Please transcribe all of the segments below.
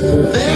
There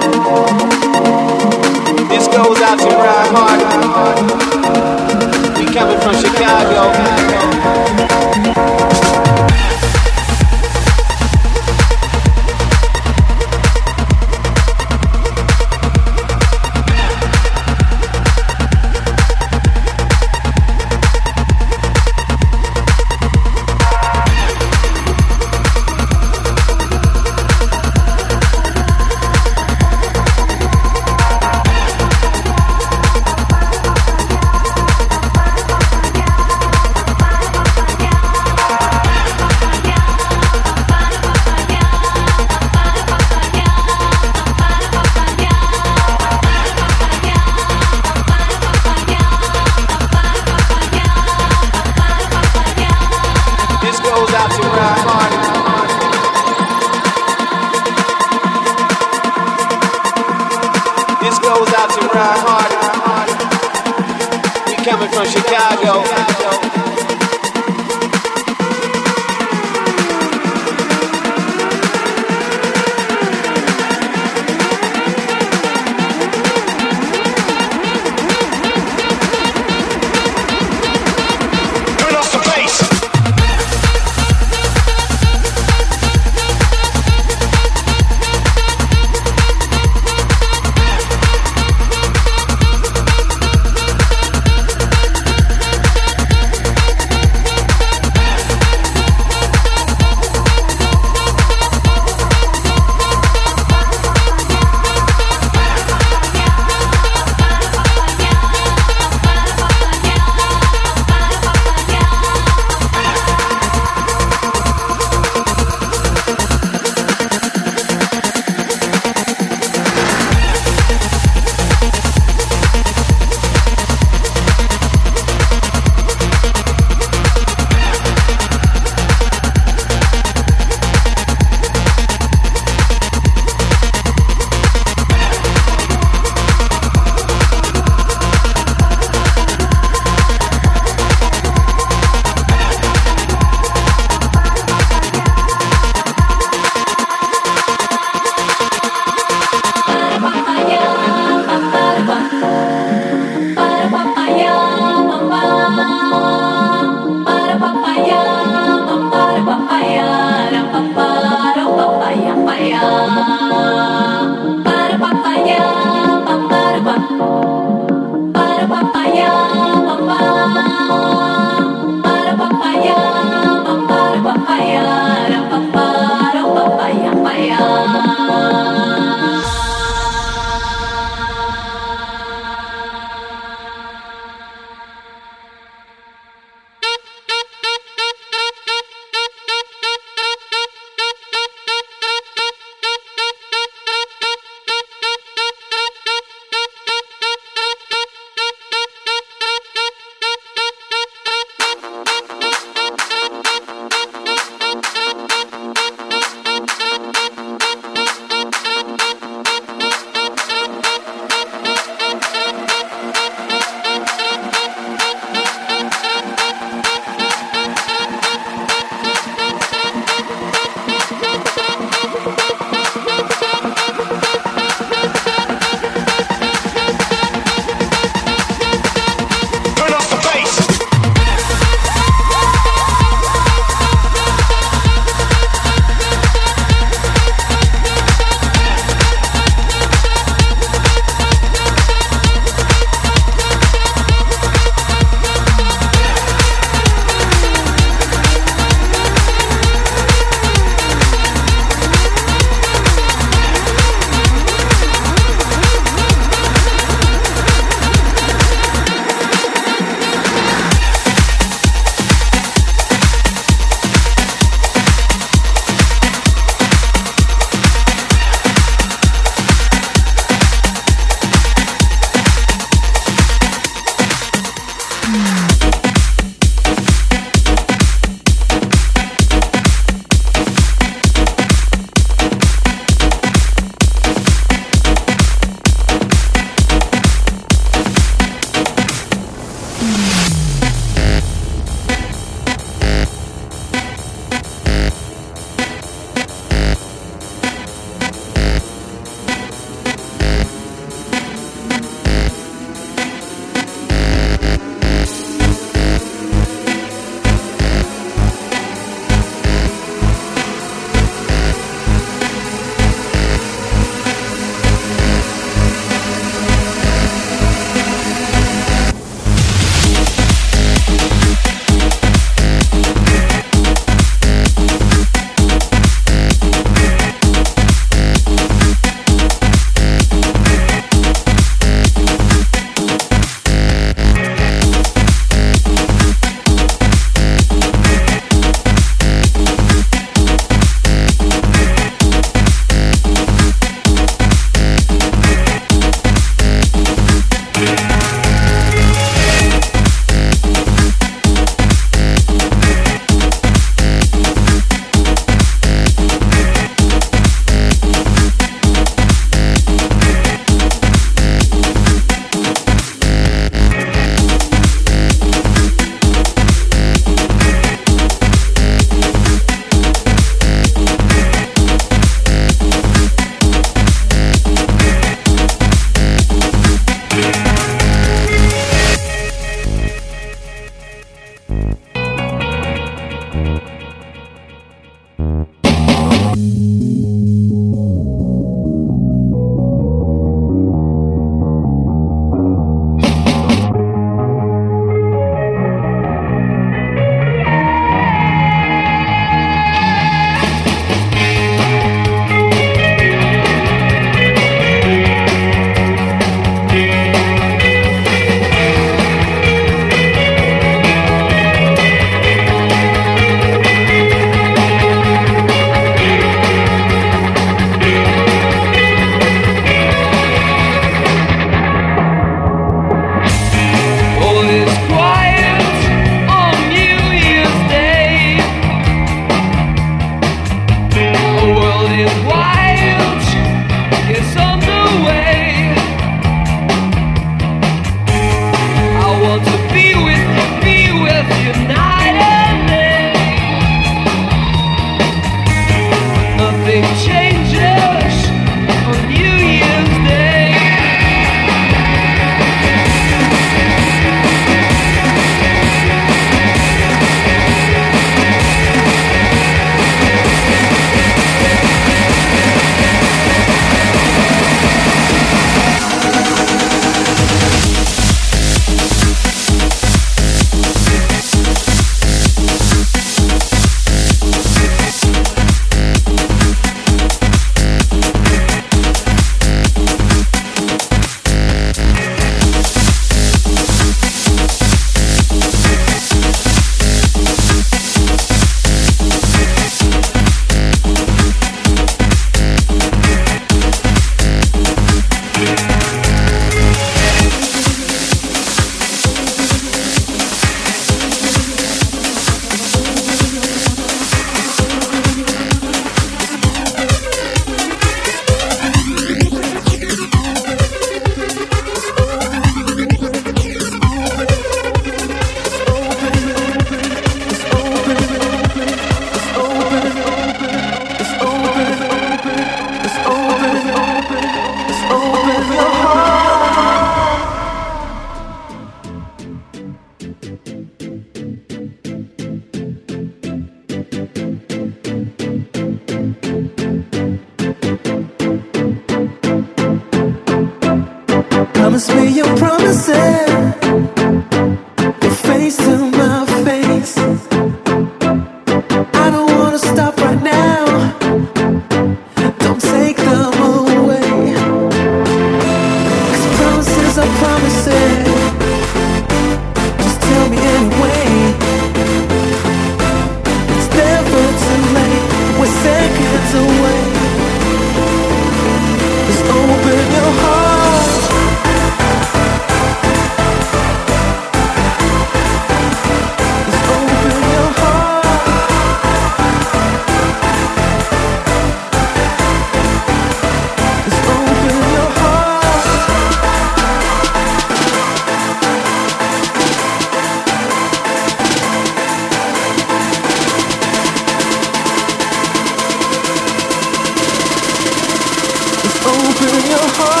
your heart.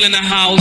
People in the house.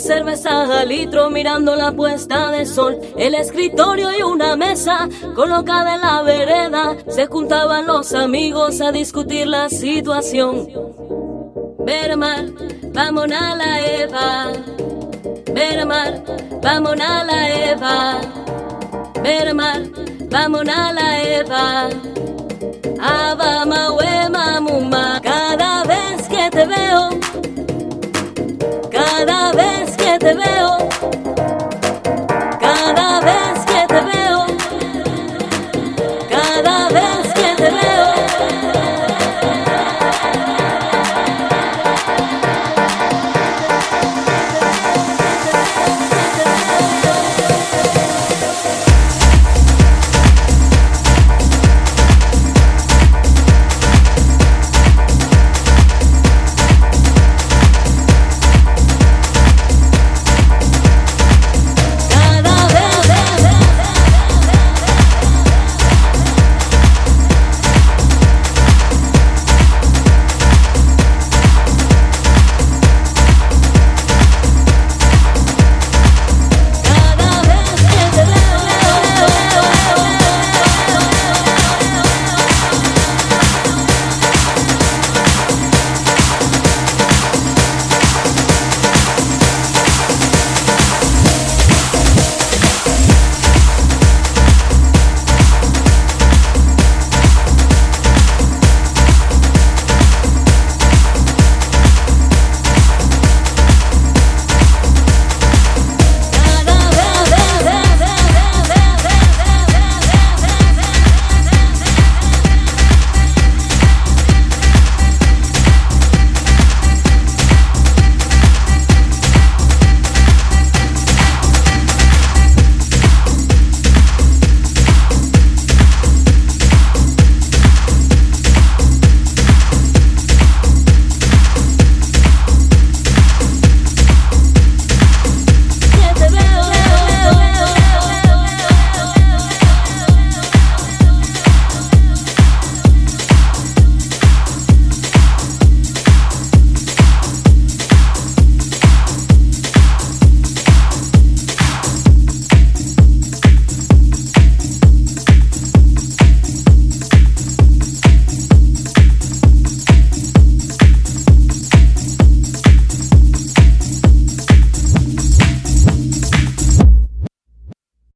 cerveza al litro mirando la puesta de sol, el escritorio y una mesa colocada en la vereda, se juntaban los amigos a discutir la situación. Vermar, vamos a la Eva. Vermar, vamos a la Eva. Vermar, vamos a la Eva. Abama, mumma, cada vez que te veo, cada vez te veo.